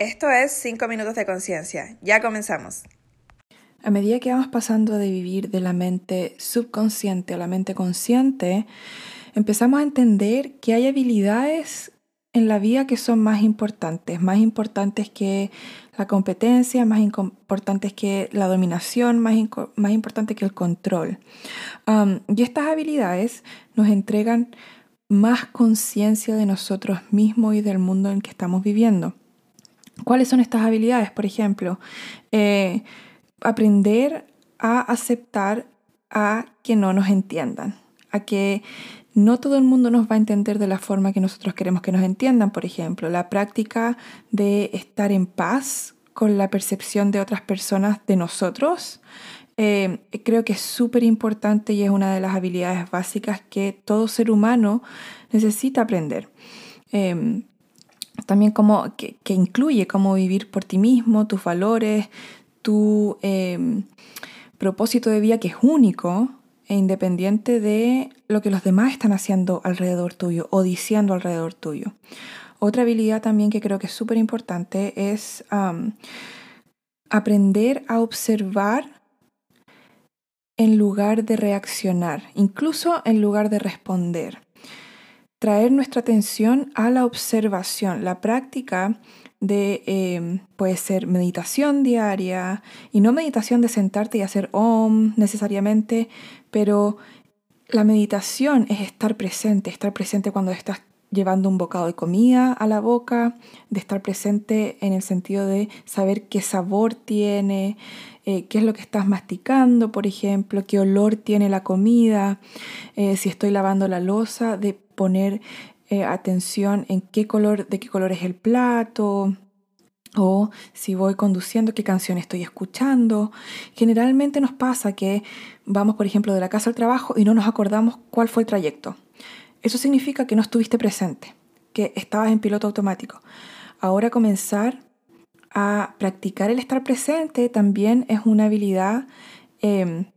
Esto es 5 minutos de conciencia. Ya comenzamos. A medida que vamos pasando de vivir de la mente subconsciente a la mente consciente, empezamos a entender que hay habilidades en la vida que son más importantes, más importantes que la competencia, más importantes que la dominación, más, más importantes que el control. y estas habilidades nos entregan más conciencia de nosotros mismos y del mundo en que estamos viviendo. ¿Cuáles son estas habilidades? Por ejemplo, eh, aprender a aceptar a que no nos entiendan, a que no todo el mundo nos va a entender de la forma que nosotros queremos que nos entiendan, por ejemplo, la práctica de estar en paz con la percepción de otras personas de nosotros, eh, creo que es súper importante y es una de las habilidades básicas que todo ser humano necesita aprender. Em, también como que, incluye cómo vivir por ti mismo, tus valores, tu em, propósito de vida que es único e independiente de lo que los demás están haciendo alrededor tuyo o diciendo alrededor tuyo. Otra habilidad también que creo que es súper importante es aprender a observar en lugar de reaccionar, incluso en lugar de responder traer nuestra atención a la observación, la práctica de, em, puede ser meditación diaria, y no meditación de sentarte y hacer om necesariamente, pero la meditación es estar presente, estar presente cuando estás llevando un bocado de comida a la boca, de estar presente en el sentido de saber qué sabor tiene, eh, qué es lo que estás masticando, por ejemplo, qué olor tiene la comida, eh, si estoy lavando la losa, de poner eh, atención en qué color, de qué color es el plato, o si voy conduciendo, qué canción estoy escuchando. Generalmente nos pasa que vamos, por ejemplo, de la casa al trabajo y no nos acordamos cuál fue el trayecto. Eso significa que no estuviste presente, que estabas en piloto automático. Ahora comenzar a practicar el estar presente también es una habilidad em,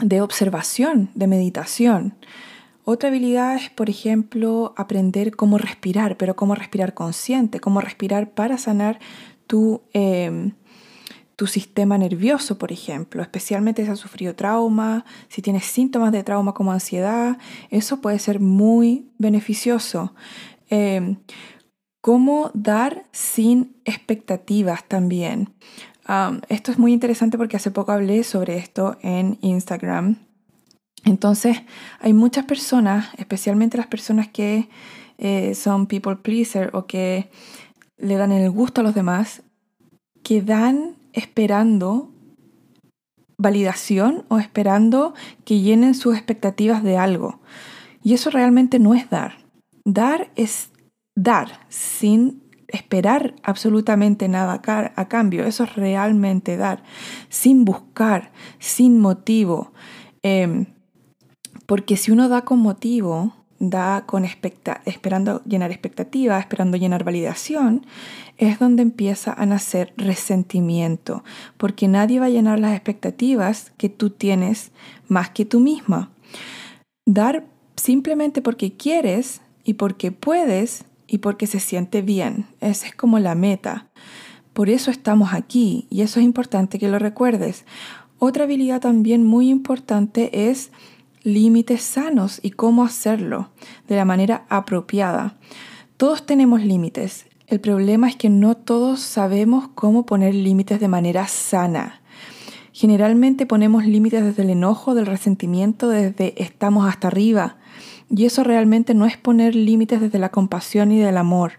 de observación, de meditación. Otra habilidad es, por ejemplo, aprender cómo respirar, pero cómo respirar consciente, cómo respirar para sanar tu, em, tu sistema nervioso, por ejemplo, especialmente si has sufrido trauma, si tienes síntomas de trauma como ansiedad, eso puede ser muy beneficioso. Em, cómo dar sin expectativas también. esto es muy interesante porque hace poco hablé sobre esto en Instagram entonces, hay muchas personas, especialmente las personas que eh, son people pleaser o que le dan el gusto a los demás, que dan esperando validación o esperando que llenen sus expectativas de algo. Y eso realmente no es dar. Dar es dar sin esperar absolutamente nada a cambio. Eso es realmente dar, sin buscar, sin motivo. Em, porque si uno da con motivo, da con esperando llenar expectativa, esperando llenar validación, es donde empieza a nacer resentimiento, porque nadie va a llenar las expectativas que tú tienes más que tú misma. Dar simplemente porque quieres y porque puedes y porque se siente bien. Esa es como la meta. Por eso estamos aquí y eso es importante que lo recuerdes. Otra habilidad también muy importante es límites sanos y cómo hacerlo de la manera apropiada. Todos tenemos límites. El problema es que no todos sabemos cómo poner límites de manera sana. Generalmente ponemos límites desde el enojo, del resentimiento, desde estamos hasta arriba. Y eso realmente no es poner límites desde la compasión y del amor.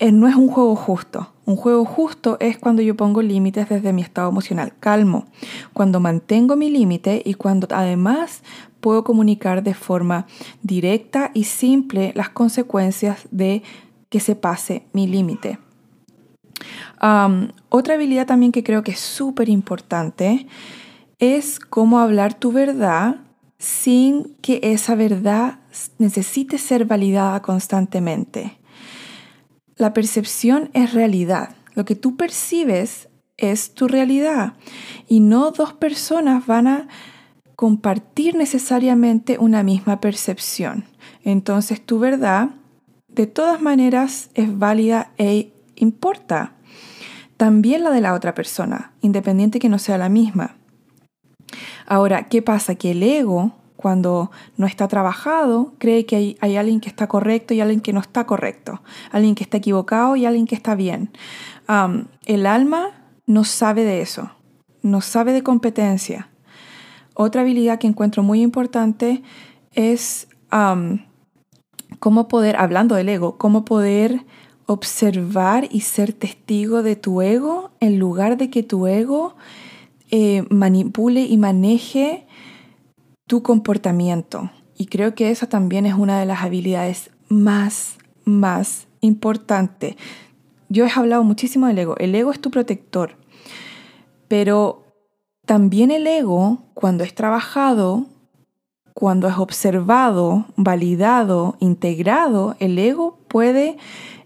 Eh, no es un juego justo. Un juego justo es cuando yo pongo límites desde mi estado emocional calmo, cuando mantengo mi límite y cuando además puedo comunicar de forma directa y simple las consecuencias de que se pase mi límite. otra habilidad también que creo que es súper importante es cómo hablar tu verdad sin que esa verdad necesite ser validada constantemente. La percepción es realidad. Lo que tú percibes es tu realidad. Y no dos personas van a compartir necesariamente una misma percepción. Entonces tu verdad de todas maneras es válida e importa. También la de la otra persona, independiente que no sea la misma. Ahora, ¿qué pasa? Que el ego, cuando no está trabajado, cree que hay, alguien que está correcto y alguien que no está correcto, alguien que está equivocado y alguien que está bien. el alma no sabe de eso, no sabe de competencia. Otra habilidad que encuentro muy importante es cómo poder, hablando del ego, cómo poder observar y ser testigo de tu ego en lugar de que tu ego eh, manipule y maneje tu comportamiento. Y creo que esa también es una de las habilidades más, más importantes. Yo he hablado muchísimo del ego. El ego es tu protector. Pero también el ego, cuando es trabajado, cuando es observado, validado, integrado, el ego puede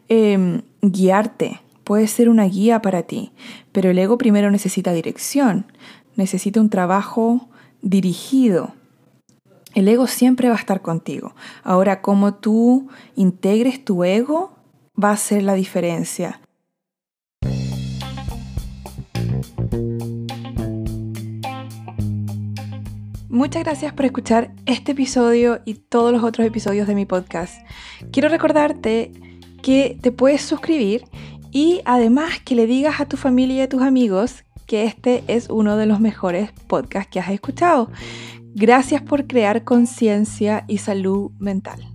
em, guiarte, puede ser una guía para ti. Pero el ego primero necesita dirección, necesita un trabajo dirigido. El ego siempre va a estar contigo. Ahora, cómo tú integres tu ego va a ser la diferencia. Muchas gracias por escuchar este episodio y todos los otros episodios de mi podcast. Quiero recordarte que te puedes suscribir y además que le digas a tu familia y a tus amigos que este es uno de los mejores podcasts que has escuchado. Gracias por crear conciencia y salud mental.